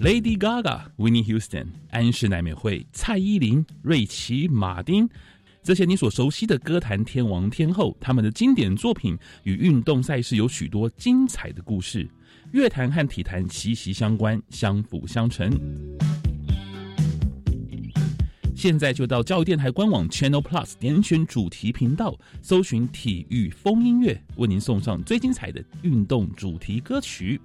Lady Gaga、Winnie Houston、安室奈美惠、蔡依林、瑞奇·马丁，这些你所熟悉的歌坛天王天后，他们的经典作品与运动赛事有许多精彩的故事。乐坛和体坛息息相关，相辅相成。现在就到教育电台官网 Channel Plus 点选主题频道，搜寻体育风音乐，为您送上最精彩的运动主题歌曲。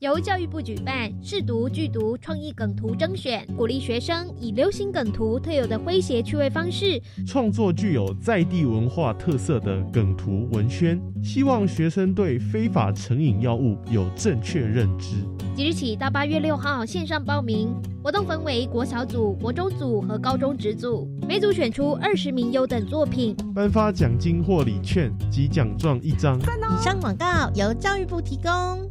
由教育部举办试读剧读创意梗图征选，鼓励学生以流行梗图特有的诙谐趣味方式，创作具有在地文化特色的梗图文宣，希望学生对非法成瘾药物有正确认知。即日起到八月六号线上报名，活动分为国小组、国中组和高中职组，每组选出二十名优等作品，颁发奖金或礼券及奖状一张。以上广告由教育部提供。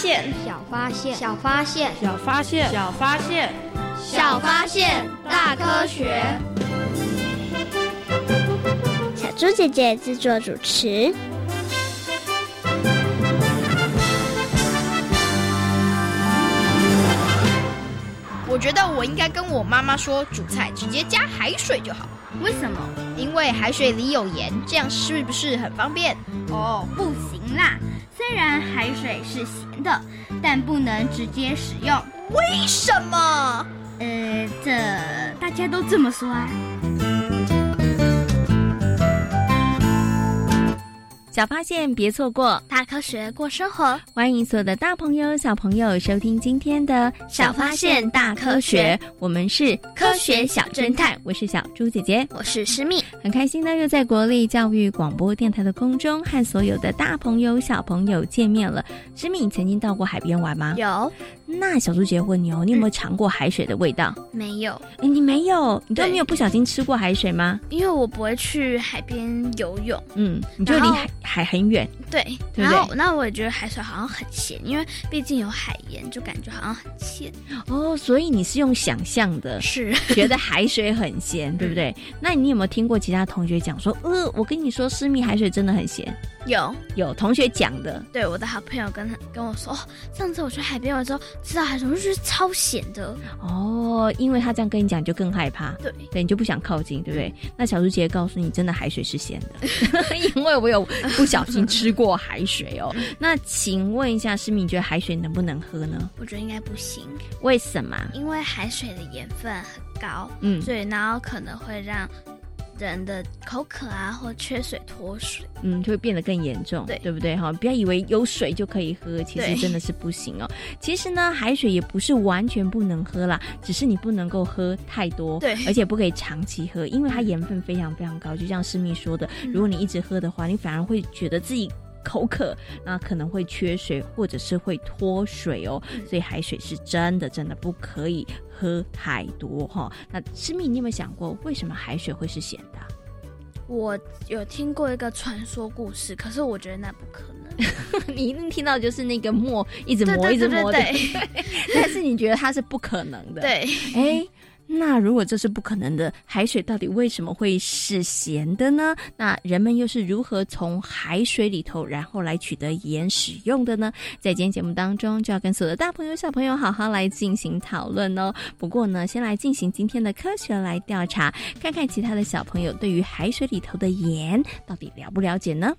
小发现，小发现，小发现，小发现，小发现，小发现，大科学。小猪姐姐制作主持。觉得我应该跟我妈妈说，煮菜直接加海水就好。为什么？因为海水里有盐，这样是不是很方便？哦，不行啦！虽然海水是咸的，但不能直接使用。为什么？呃，这大家都这么说啊。小发现，别错过大科学过生活。欢迎所有的大朋友、小朋友收听今天的小发现大科学。我们是科学小侦探，我是小猪姐姐，我是诗密。很开心呢，又在国立教育广播电台的空中和所有的大朋友、小朋友见面了。诗密，你曾经到过海边玩吗？有。那小猪姐姐问你哦，你有没有尝过海水的味道？没有。哎，你没有？你都没有不小心吃过海水吗？因为我不会去海边游泳。嗯，你就离海海很远。对，然后那我也觉得海水好像很咸，因为毕竟有海盐，就感觉好像很咸。哦，所以你是用想象的，是觉得海水很咸，对不对？那你有没有听过其他同学讲说，呃，我跟你说，私密海水真的很咸？有，有同学讲的。对，我的好朋友跟他跟我说，哦上次我去海边玩之后，吃到海水，我就觉得超咸的。哦，因为他这样跟你讲，就更害怕。对，对你就不想靠近，对不对？那小猪姐姐告诉你，真的海水是咸的，因为我有不小心吃过海水哦。那请问一下，诗敏，你觉得海水能不能喝呢？我觉得应该不行。为什么？因为海水的盐分很高，嗯，所以，然后可能会让。人的口渴啊，或缺水脱水，嗯，就会变得更严重，对对不对？哈，不要以为有水就可以喝，其实真的是不行哦。其实呢，海水也不是完全不能喝啦，只是你不能够喝太多，对，而且不可以长期喝，因为它盐分非常非常高。就像师密说的，如果你一直喝的话，你反而会觉得自己口渴，那可能会缺水，或者是会脱水哦。所以海水是真的真的不可以喝太多哈。那师密，你有没有想过，为什么海水会是咸的？我有听过一个传说故事，可是我觉得那不可能。你一定听到就是那个磨一直磨一直磨的，但是你觉得它是不可能的。对，哎。那如果这是不可能的，海水到底为什么会是咸的呢？那人们又是如何从海水里头，然后来取得盐使用的呢？在今天节目当中，就要跟所有的大朋友、小朋友好好来进行讨论哦。不过呢，先来进行今天的科学来调查，看看其他的小朋友对于海水里头的盐到底了不了解呢？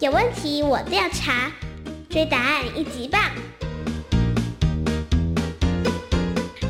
有问题我调查，追答案一级棒。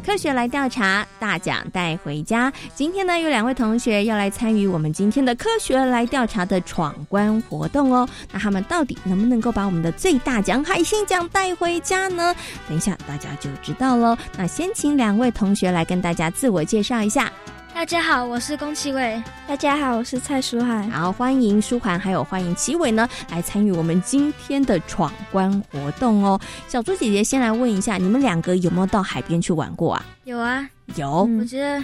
科学来调查，大奖带回家。今天呢，有两位同学要来参与我们今天的科学来调查的闯关活动哦。那他们到底能不能够把我们的最大奖海星奖带回家呢？等一下大家就知道喽。那先请两位同学来跟大家自我介绍一下。大家好，我是宫崎伟。大家好，我是蔡舒涵。好，欢迎舒涵，还有欢迎齐伟呢，来参与我们今天的闯关活动哦。小猪姐姐先来问一下，你们两个有没有到海边去玩过啊？有啊，有。我觉得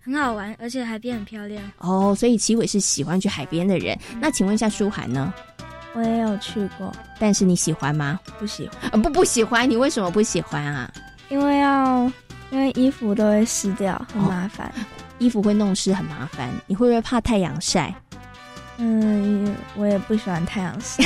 很好玩，而且海边很漂亮。哦，所以齐伟是喜欢去海边的人。那请问一下舒涵呢？我也有去过，但是你喜欢吗？不喜欢。不不喜欢，你为什么不喜欢啊？因为要，因为衣服都会湿掉，很麻烦。衣服会弄湿，很麻烦。你会不会怕太阳晒？嗯，我也不喜欢太阳晒，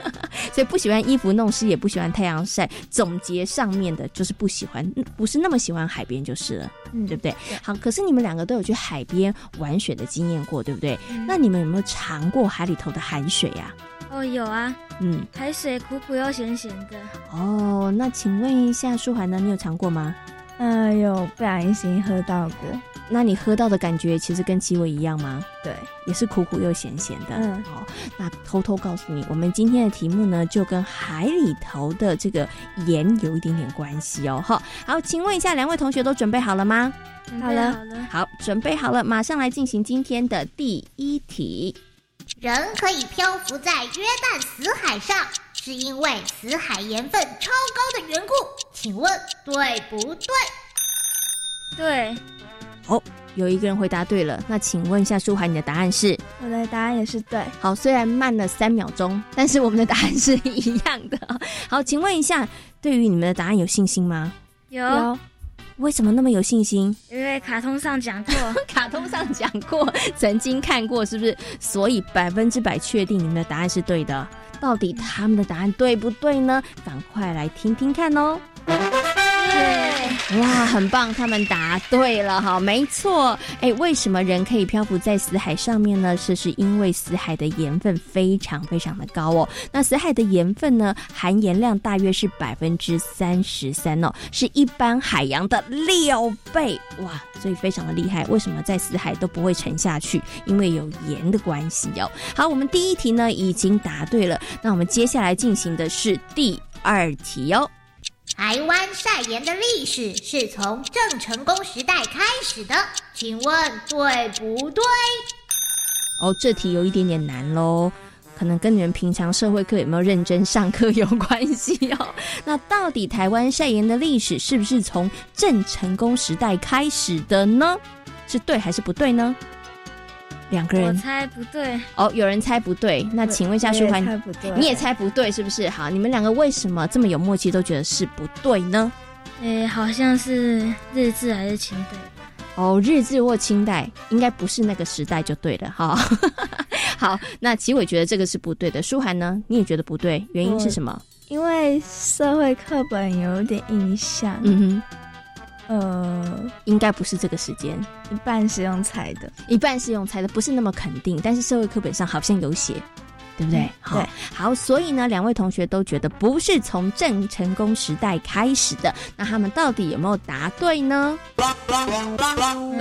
所以不喜欢衣服弄湿，也不喜欢太阳晒。总结上面的就是不喜欢，不是那么喜欢海边就是了，嗯对不对？好，可是你们两个都有去海边玩水的经验过，对不对？那你们有没有尝过海里头的海水呀？哦，有啊。嗯，海水苦苦又咸咸的。哦，那请问一下舒涵呢？你有尝过吗？嗯，有不小心喝到过。那你喝到的感觉其实跟七味一样吗？对，也是苦苦又咸咸的。嗯，好，那偷偷告诉你，我们今天的题目呢，就跟海里头的这个盐有一点点关系哦。哈，好，请问一下，两位同学都准备好了吗？好了，好了，好，准备好了，马上来进行今天的第一题。人可以漂浮在约旦死海上，是因为死海盐分超高的缘故，请问对不对？对。哦，有一个人回答对了，那请问一下舒涵，你的答案是？我的答案也是对。好，虽然慢了三秒钟，但是我们的答案是一样的。好，请问一下，对于你们的答案有信心吗？有。为什么那么有信心？因为卡通上讲过，卡通上讲过，曾经看过，是不是？所以百分之百确定你们的答案是对的。到底他们的答案对不对呢？赶快来听听看哦。哇，很棒！他们答对了哈，没错。哎，为什么人可以漂浮在死海上面呢？这是因为死海的盐分非常非常的高哦。那死海的盐分呢，含盐量大约是百分之三十三哦，是一般海洋的六倍哇，所以非常的厉害。为什么在死海都不会沉下去？因为有盐的关系哦。好，我们第一题呢已经答对了，那我们接下来进行的是第二题哦。台湾晒盐的历史是从郑成功时代开始的，请问对不对？哦，这题有一点点难喽，可能跟你们平常社会课有没有认真上课有关系哦。那到底台湾晒盐的历史是不是从郑成功时代开始的呢？是对还是不对呢？两个人，我猜不对哦。有人猜不对，那请问一下舒涵，你也猜不对是不是？好，你们两个为什么这么有默契，都觉得是不对呢？诶，好像是日治还是清代哦，日治或清代，应该不是那个时代就对了哈。好，那齐伟觉得这个是不对的，舒涵呢，你也觉得不对，原因是什么？因为社会课本有点印象。嗯哼。呃，应该不是这个时间，一半是用猜的，一半是用猜的，不是那么肯定。但是社会课本上好像有写。对不对？对，好，所以呢，两位同学都觉得不是从郑成功时代开始的，那他们到底有没有答对呢？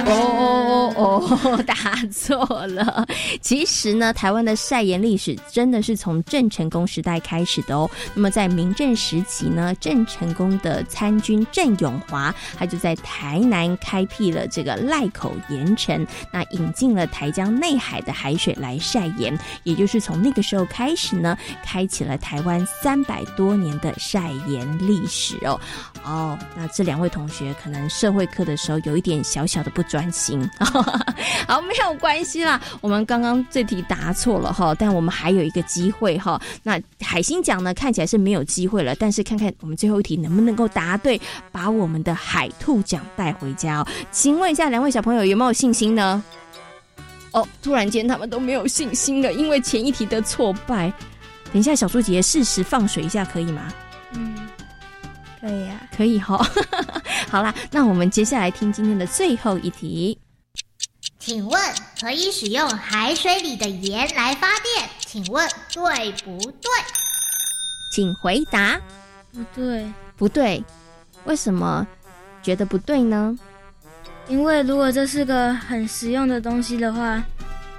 哦哦，答错了。其实呢，台湾的晒盐历史真的是从郑成功时代开始的哦。那么在明郑时期呢，郑成功的参军郑永华，他就在台南开辟了这个赖口盐城，那引进了台江内海的海水来晒盐，也就是从那个。时候开始呢，开启了台湾三百多年的晒盐历史哦。哦，那这两位同学可能社会课的时候有一点小小的不专心，好，没有关系啦。我们刚刚这题答错了哈，但我们还有一个机会哈。那海星奖呢，看起来是没有机会了，但是看看我们最后一题能不能够答对，把我们的海兔奖带回家哦。请问一下两位小朋友有没有信心呢？哦，突然间他们都没有信心了，因为前一题的挫败。等一下，小猪姐姐适时放水一下，可以吗？嗯，可以啊，可以哈。好啦，那我们接下来听今天的最后一题。请问可以使用海水里的盐来发电？请问对不对？请回答。不对，不对。为什么觉得不对呢？因为如果这是个很实用的东西的话，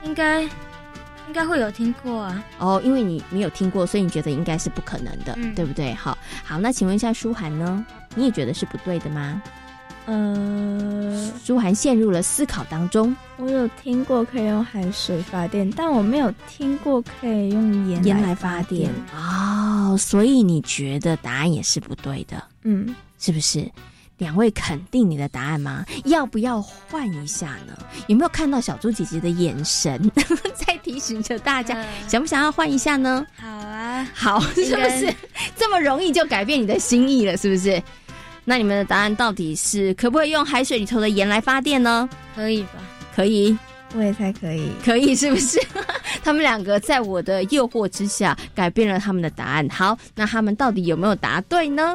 应该应该会有听过啊。哦，因为你没有听过，所以你觉得应该是不可能的，对不对？好，好，那请问一下舒涵呢？你也觉得是不对的吗？呃，舒涵陷入了思考当中。我有听过可以用海水发电，但我没有听过可以用盐盐来发电。哦，所以你觉得答案也是不对的？嗯，是不是？两位肯定你的答案吗？要不要换一下呢？有没有看到小猪姐姐的眼神 在提醒着大家？想不想要换一下呢？好啊，好，是不是这么容易就改变你的心意了？是不是？那你们的答案到底是可不可以用海水里头的盐来发电呢？可以吧？可以，我也猜可以，可以，是不是？他们两个在我的诱惑之下改变了他们的答案。好，那他们到底有没有答对呢？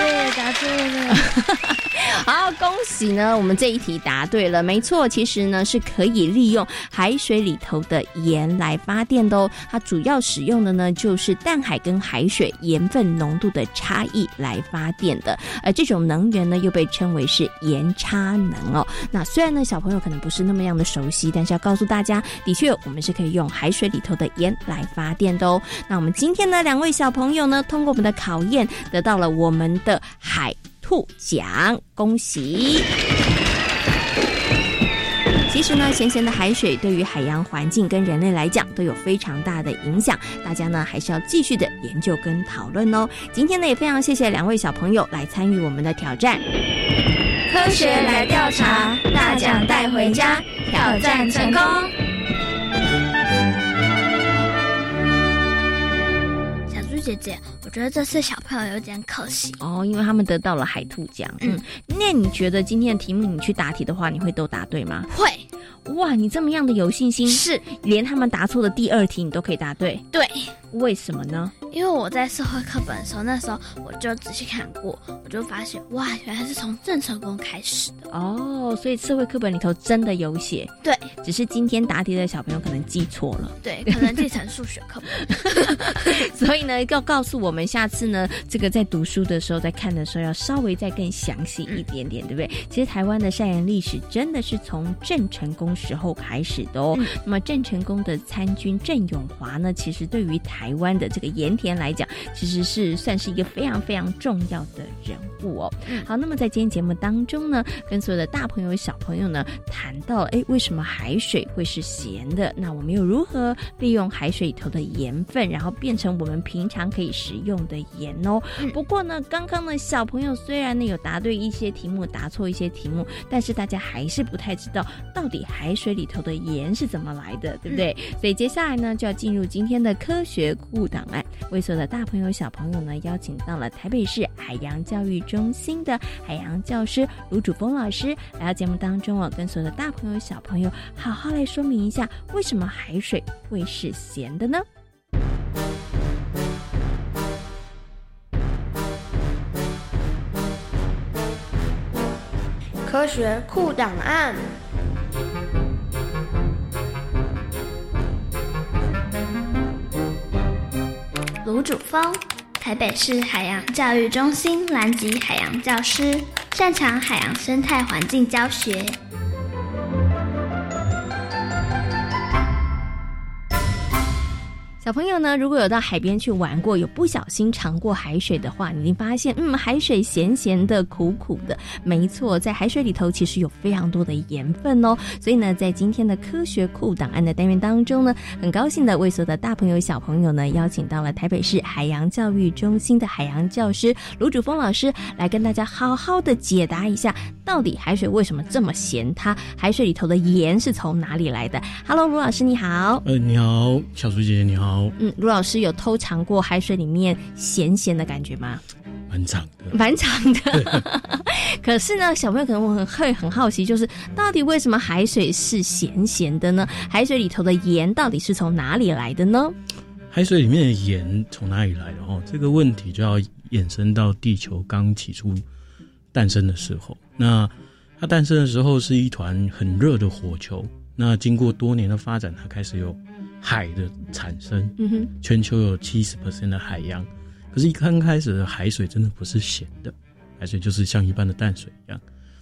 对，答对了。好，恭喜呢！我们这一题答对了，没错，其实呢是可以利用海水里头的盐来发电的哦。它主要使用的呢就是淡海跟海水盐分浓度的差异来发电的，而这种能源呢又被称为是盐差能哦。那虽然呢小朋友可能不是那么样的熟悉，但是要告诉大家，的确我们是可以用海水里头的盐来发电的哦。那我们今天呢两位小朋友呢通过我们的考验，得到了我们的海。兔奖，恭喜！其实呢，咸咸的海水对于海洋环境跟人类来讲都有非常大的影响，大家呢还是要继续的研究跟讨论哦。今天呢也非常谢谢两位小朋友来参与我们的挑战，科学来调查，大奖带回家，挑战成功。小猪姐姐，我觉得这次小朋友有点可惜哦，因为他们得到了海兔奖。嗯，那你觉得今天的题目你去答题的话，你会都答对吗？会。哇，你这么样的有信心，是连他们答错的第二题你都可以答对？对。为什么呢？因为我在社会课本的时候，那时候我就仔细看过，我就发现哇，原来是从郑成功开始的哦。所以社会课本里头真的有写，对，只是今天答题的小朋友可能记错了，对，可能记成数学课本。所以呢，要告诉我们下次呢，这个在读书的时候，在看的时候要稍微再更详细一点点，对不对？其实台湾的善言历史真的是从郑成功时候开始的哦。那么郑成功的参军郑永华呢，其实对于台台湾的这个盐田来讲，其实是算是一个非常非常重要的人物哦。好，那么在今天节目当中呢，跟所有的大朋友小朋友呢谈到，哎，为什么海水会是咸的？那我们又如何利用海水里头的盐分，然后变成我们平常可以食用的盐哦？不过呢，刚刚呢小朋友虽然呢有答对一些题目，答错一些题目，但是大家还是不太知道到底海水里头的盐是怎么来的，对不对？所以接下来呢就要进入今天的科学。库档案为所有的大朋友小朋友呢，邀请到了台北市海洋教育中心的海洋教师卢主峰老师来到节目当中哦，跟所有的大朋友小朋友好好来说明一下，为什么海水会是咸的呢？科学酷档案。主峰，台北市海洋教育中心蓝级海洋教师，擅长海洋生态环境教学。小朋友呢，如果有到海边去玩过，有不小心尝过海水的话，你一定发现，嗯，海水咸咸的、苦苦的。没错，在海水里头其实有非常多的盐分哦。所以呢，在今天的科学库档案的单元当中呢，很高兴的为所有的大朋友、小朋友呢，邀请到了台北市海洋教育中心的海洋教师卢主峰老师，来跟大家好好的解答一下，到底海水为什么这么咸？它海水里头的盐是从哪里来的？Hello，卢老师你好。呃，你好，小苏姐姐你好好。嗯，卢老师有偷尝过海水里面咸咸的感觉吗？蛮长的，蛮长的。可是呢，小朋友可能很会很好奇，就是到底为什么海水是咸咸的呢？海水里头的盐到底是从哪里来的呢？海水里面的盐从哪里来的？哦，这个问题就要衍生到地球刚起初诞生的时候。那它诞生的时候是一团很热的火球。那经过多年的发展，它开始有。海的产生，嗯哼全球有七十 percent 的海洋，可是，一刚开始的海水真的不是咸的，海水就是像一般的淡水一样。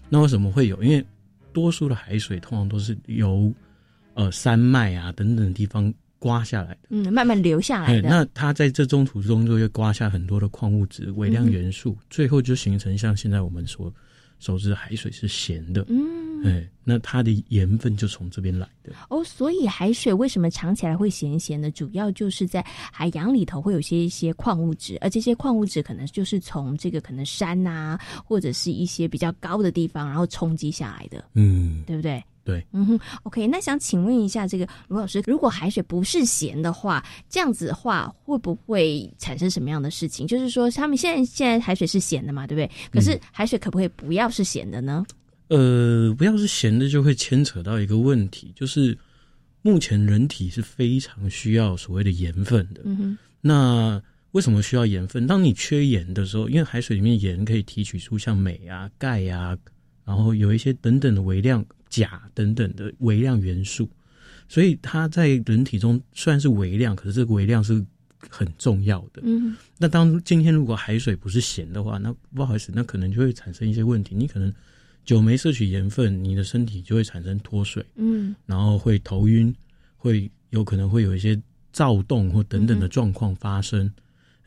那为什么会有？因为多数的海水通常都是由呃山脉啊等等地方刮下来的，嗯，慢慢流下来的。那它在这中途中就会刮下很多的矿物质、微量元素，最后就形成像现在我们所熟知的海水是咸的。嗯。哎，那它的盐分就从这边来的哦。所以海水为什么尝起来会咸咸的？主要就是在海洋里头会有些一些矿物质，而这些矿物质可能就是从这个可能山呐，或者是一些比较高的地方，然后冲击下来的。嗯，对不对？对。嗯哼。OK，那想请问一下，这个卢老师，如果海水不是咸的话，这样子的话会不会产生什么样的事情？就是说，他们现在现在海水是咸的嘛，对不对？可是海水可不可以不要是咸的呢？呃，不要是咸的，就会牵扯到一个问题，就是目前人体是非常需要所谓的盐分的。嗯哼。那为什么需要盐分？当你缺盐的时候，因为海水里面盐可以提取出像镁啊、钙啊，然后有一些等等的微量钾等等的微量元素，所以它在人体中虽然是微量，可是这个微量是很重要的。嗯。那当今天如果海水不是咸的话，那不好意思，那可能就会产生一些问题，你可能。久没摄取盐分，你的身体就会产生脱水，嗯，然后会头晕，会有可能会有一些躁动或等等的状况发生。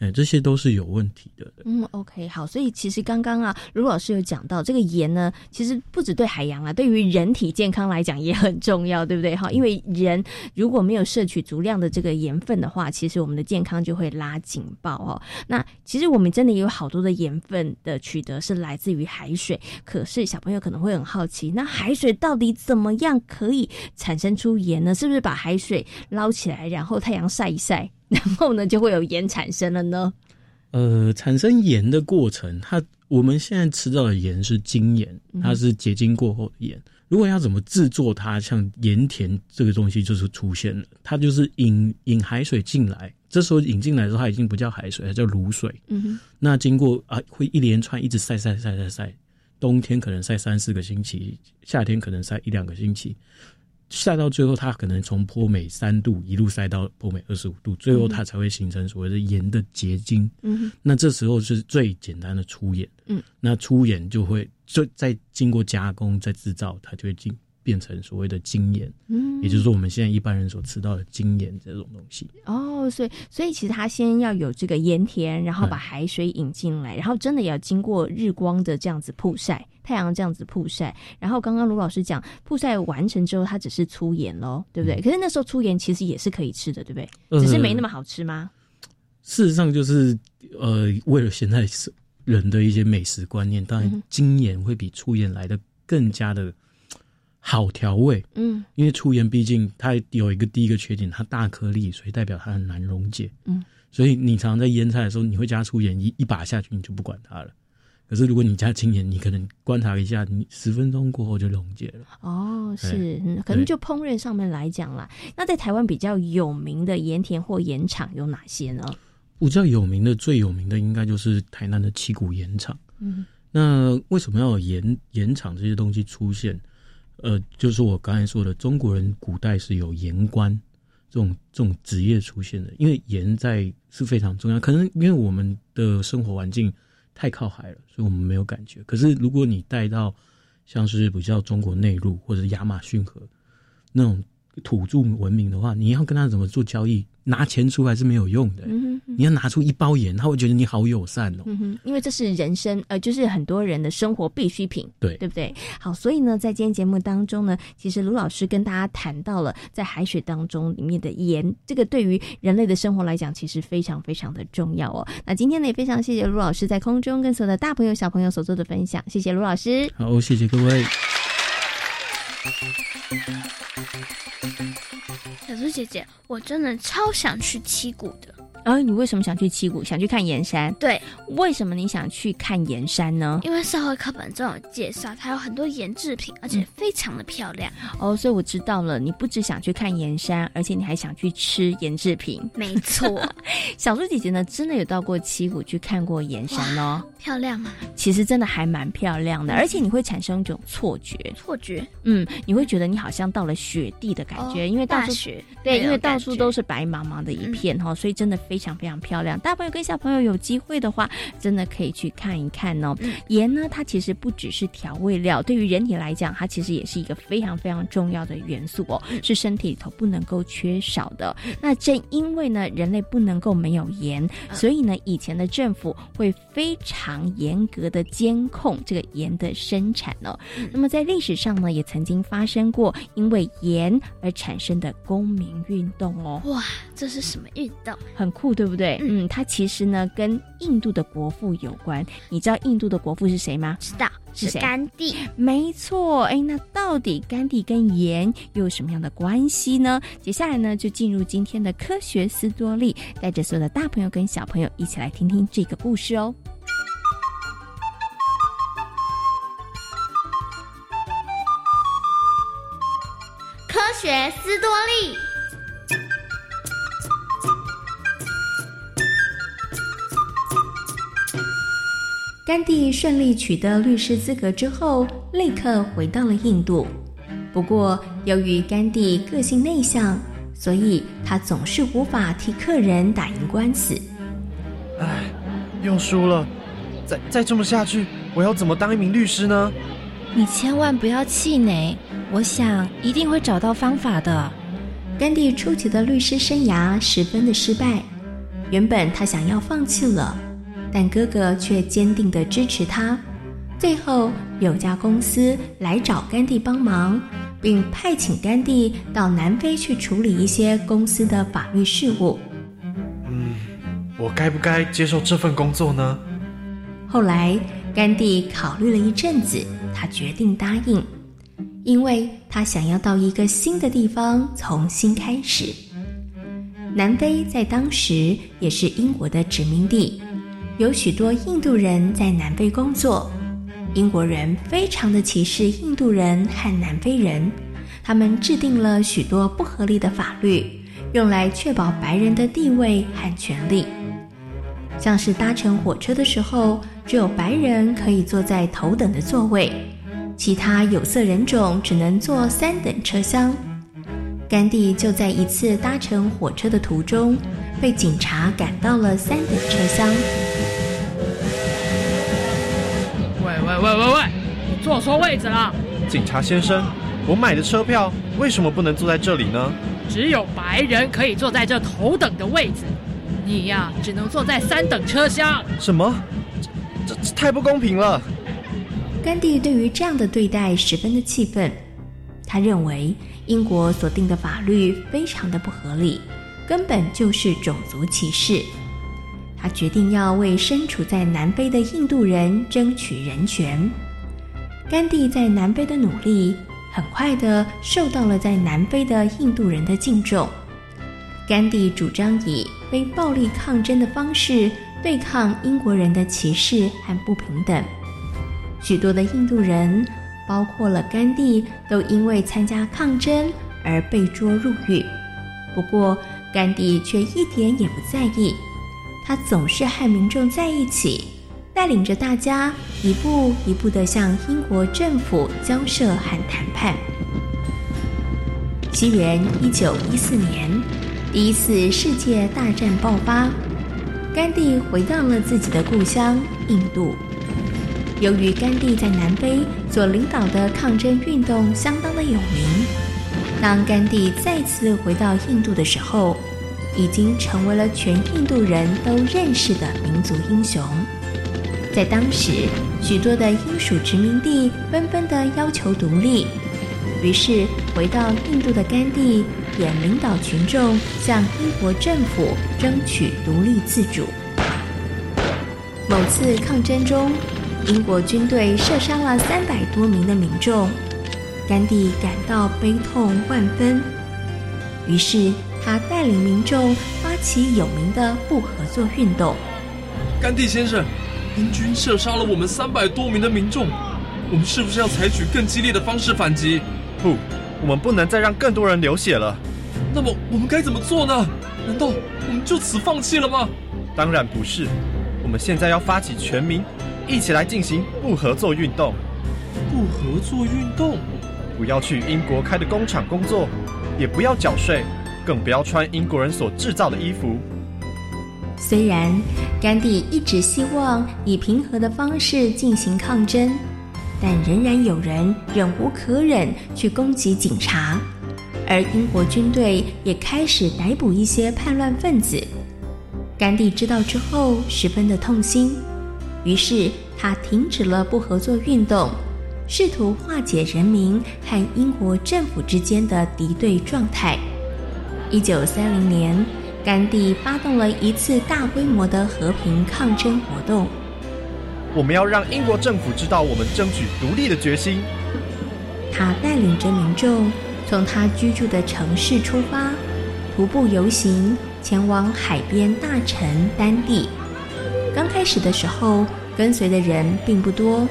哎，这些都是有问题的。嗯，OK，好，所以其实刚刚啊，卢老师有讲到这个盐呢，其实不止对海洋啊，对于人体健康来讲也很重要，对不对？哈，因为人如果没有摄取足量的这个盐分的话，其实我们的健康就会拉警报哦。那其实我们真的有好多的盐分的取得是来自于海水，可是小朋友可能会很好奇，那海水到底怎么样可以产生出盐呢？是不是把海水捞起来，然后太阳晒一晒？然后呢，就会有盐产生了呢。呃，产生盐的过程，它我们现在吃到的盐是精盐，它是结晶过后的盐。如果要怎么制作它，像盐田这个东西就是出现了，它就是引引海水进来。这时候引进来的时候，它已经不叫海水，它叫卤水。嗯哼。那经过啊，会一连串一直晒晒晒晒晒，冬天可能晒三四个星期，夏天可能晒一两个星期。晒到最后，它可能从坡美三度一路晒到坡美二十五度，最后它才会形成所谓的盐的结晶。嗯，那这时候是最简单的粗盐。嗯，那粗盐就会就再经过加工再制造，它就会进变成所谓的精盐。嗯，也就是说我们现在一般人所吃到的精盐这种东西。哦，所以所以其实它先要有这个盐田，然后把海水引进来，然后真的要经过日光的这样子曝晒。太阳这样子曝晒，然后刚刚卢老师讲曝晒完成之后，它只是粗盐喽，对不对？可是那时候粗盐其实也是可以吃的，对不对？只是没那么好吃吗？事实上，就是呃，为了现在人的一些美食观念，当然精盐会比粗盐来的更加的好调味。嗯，因为粗盐毕竟它有一个第一个缺点，它大颗粒，所以代表它很难溶解。嗯，所以你常常在腌菜的时候，你会加粗盐，一一把下去，你就不管它了。可是，如果你加精盐，你可能观察一下，你十分钟过后就溶解了。哦，是，可能就烹饪上面来讲啦。那在台湾比较有名的盐田或盐场有哪些呢？比较有名的、最有名的，应该就是台南的七股盐场。嗯，那为什么要有盐盐场这些东西出现？呃，就是我刚才说的，中国人古代是有盐官这种这种职业出现的，因为盐在是非常重要。可能因为我们的生活环境太靠海了，所以我们没有感觉。可是如果你带到像是比较中国内陆或者亚马逊河那种土著文明的话，你要跟他怎么做交易？拿钱出来是没有用的，你要拿出一包盐，他会觉得你好友善哦。嗯哼，因为这是人生，呃，就是很多人的生活必需品，对对不对？好，所以呢，在今天节目当中呢，其实卢老师跟大家谈到了在海水当中里面的盐，这个对于人类的生活来讲，其实非常非常的重要哦。那今天呢，也非常谢谢卢老师在空中跟所有的大朋友小朋友所做的分享，谢谢卢老师。好，谢谢各位。小猪姐姐，我真的超想去七谷的。啊，你为什么想去七谷？想去看盐山？对，为什么你想去看盐山呢？因为社会课本中有介绍，它有很多盐制品，而且非常的漂亮。哦，所以我知道了，你不只想去看盐山，而且你还想去吃盐制品。没错，小猪姐姐呢，真的有到过七谷去看过盐山哦，漂亮吗？其实真的还蛮漂亮的，而且你会产生一种错觉，错觉，嗯，你会觉得你好像到了雪地的感觉，因为到处雪，对，因为到处都是白茫茫的一片哈，所以真的非常非常漂亮。大朋友跟小朋友有机会的话，真的可以去看一看哦。盐呢，它其实不只是调味料，对于人体来讲，它其实也是一个非常非常重要的元素哦，是身体里头不能够缺少的。那正因为呢，人类不能够没有盐，所以呢，以前的政府会非常严格的监控这个盐的生产哦。那么在历史上呢，也曾经发生过因为盐而产生的公民运动哦。哇，这是什么运动？很酷，对不对？嗯，它其实呢跟印度的国父有关。你知道印度的国父是谁吗？知道，是谁？甘地。没错，哎，那到底甘地跟盐又有什么样的关系呢？接下来呢，就进入今天的科学斯多利，带着所有的大朋友跟小朋友一起来听听这个故事哦。科学斯多利。甘地顺利取得律师资格之后，立刻回到了印度。不过，由于甘地个性内向，所以他总是无法替客人打赢官司。唉，又输了。再再这么下去，我要怎么当一名律师呢？你千万不要气馁，我想一定会找到方法的。甘地初期的律师生涯十分的失败，原本他想要放弃了。但哥哥却坚定地支持他。最后，有家公司来找甘地帮忙，并派遣甘地到南非去处理一些公司的法律事务。嗯，我该不该接受这份工作呢？后来，甘地考虑了一阵子，他决定答应，因为他想要到一个新的地方重新开始。南非在当时也是英国的殖民地。有许多印度人在南非工作，英国人非常的歧视印度人和南非人，他们制定了许多不合理的法律，用来确保白人的地位和权利。像是搭乘火车的时候，只有白人可以坐在头等的座位，其他有色人种只能坐三等车厢。甘地就在一次搭乘火车的途中，被警察赶到了三等车厢。喂喂喂！你坐错位置了。警察先生，我买的车票为什么不能坐在这里呢？只有白人可以坐在这头等的位置，你呀只能坐在三等车厢。什么？这这太不公平了！甘地对于这样的对待十分的气愤，他认为英国所定的法律非常的不合理，根本就是种族歧视。他决定要为身处在南非的印度人争取人权。甘地在南非的努力，很快的受到了在南非的印度人的敬重。甘地主张以非暴力抗争的方式对抗英国人的歧视和不平等。许多的印度人，包括了甘地，都因为参加抗争而被捉入狱。不过，甘地却一点也不在意。他总是和民众在一起，带领着大家一步一步地向英国政府交涉和谈判。西元一九一四年，第一次世界大战爆发，甘地回到了自己的故乡印度。由于甘地在南非所领导的抗争运动相当的有名，当甘地再次回到印度的时候，已经成为了全印度人都认识的民族英雄。在当时，许多的英属殖民地纷纷的要求独立，于是回到印度的甘地也领导群众向英国政府争取独立自主。某次抗争中，英国军队射杀了三百多名的民众，甘地感到悲痛万分，于是他带领民众发起有名的不合作运动。甘地先生。英军射杀了我们三百多名的民众，我们是不是要采取更激烈的方式反击？不，我们不能再让更多人流血了。那么我们该怎么做呢？难道我们就此放弃了吗？当然不是，我们现在要发起全民一起来进行不合作运动。不合作运动，不要去英国开的工厂工作，也不要缴税，更不要穿英国人所制造的衣服。虽然甘地一直希望以平和的方式进行抗争，但仍然有人忍无可忍去攻击警察，而英国军队也开始逮捕一些叛乱分子。甘地知道之后十分的痛心，于是他停止了不合作运动，试图化解人民和英国政府之间的敌对状态。一九三零年。甘地发动了一次大规模的和平抗争活动。我们要让英国政府知道我们争取独立的决心。他带领着民众从他居住的城市出发，徒步游行前往海边大城丹地。刚开始的时候，跟随的人并不多，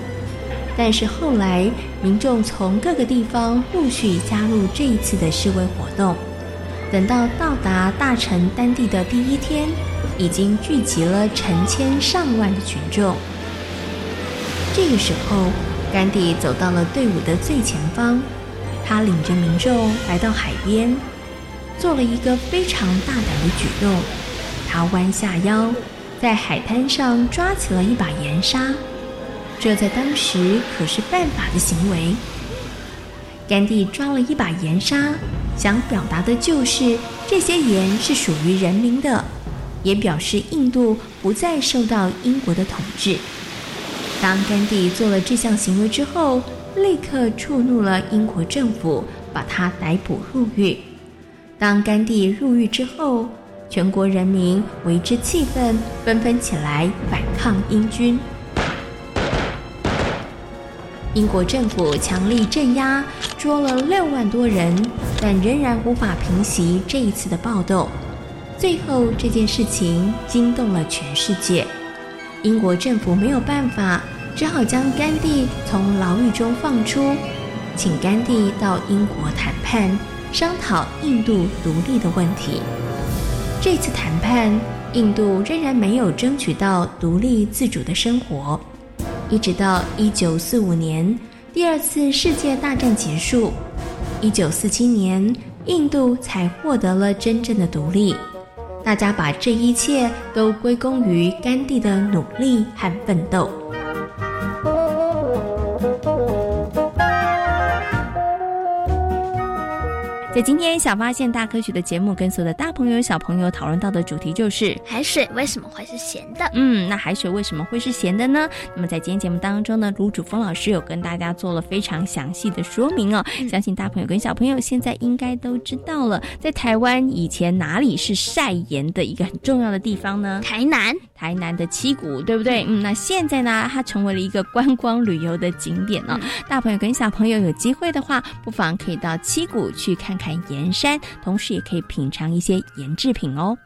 但是后来民众从各个地方陆续加入这一次的示威活动。等到到达大城丹地的第一天，已经聚集了成千上万的群众。这个时候，甘地走到了队伍的最前方，他领着民众来到海边，做了一个非常大胆的举动。他弯下腰，在海滩上抓起了一把盐沙，这在当时可是犯法的行为。甘地抓了一把盐沙。想表达的就是这些盐是属于人民的，也表示印度不再受到英国的统治。当甘地做了这项行为之后，立刻触怒了英国政府，把他逮捕入狱。当甘地入狱之后，全国人民为之气愤，纷纷起来反抗英军。英国政府强力镇压，捉了六万多人，但仍然无法平息这一次的暴动。最后，这件事情惊动了全世界。英国政府没有办法，只好将甘地从牢狱中放出，请甘地到英国谈判，商讨印度独立的问题。这次谈判，印度仍然没有争取到独立自主的生活。一直到一九四五年，第二次世界大战结束，一九四七年，印度才获得了真正的独立。大家把这一切都归功于甘地的努力和奋斗。在今天小发现大科学的节目，跟所有的大朋友小朋友讨论到的主题就是海水为什么会是咸的？嗯，那海水为什么会是咸的呢？那么在今天节目当中呢，卢主峰老师有跟大家做了非常详细的说明哦。相信大朋友跟小朋友现在应该都知道了，在台湾以前哪里是晒盐的一个很重要的地方呢？台南，台南的七股，对不对？嗯，那现在呢，它成为了一个观光旅游的景点哦。大朋友跟小朋友有机会的话，不妨可以到七股去看。看盐山，同时也可以品尝一些盐制品哦。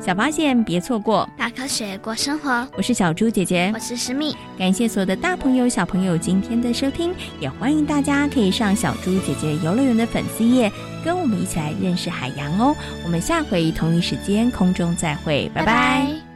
小发现别错过，大科学过生活。我是小猪姐姐，我是石蜜。感谢所有的大朋友、小朋友今天的收听，也欢迎大家可以上小猪姐姐游乐园的粉丝页，跟我们一起来认识海洋哦。我们下回同一时间空中再会，拜拜。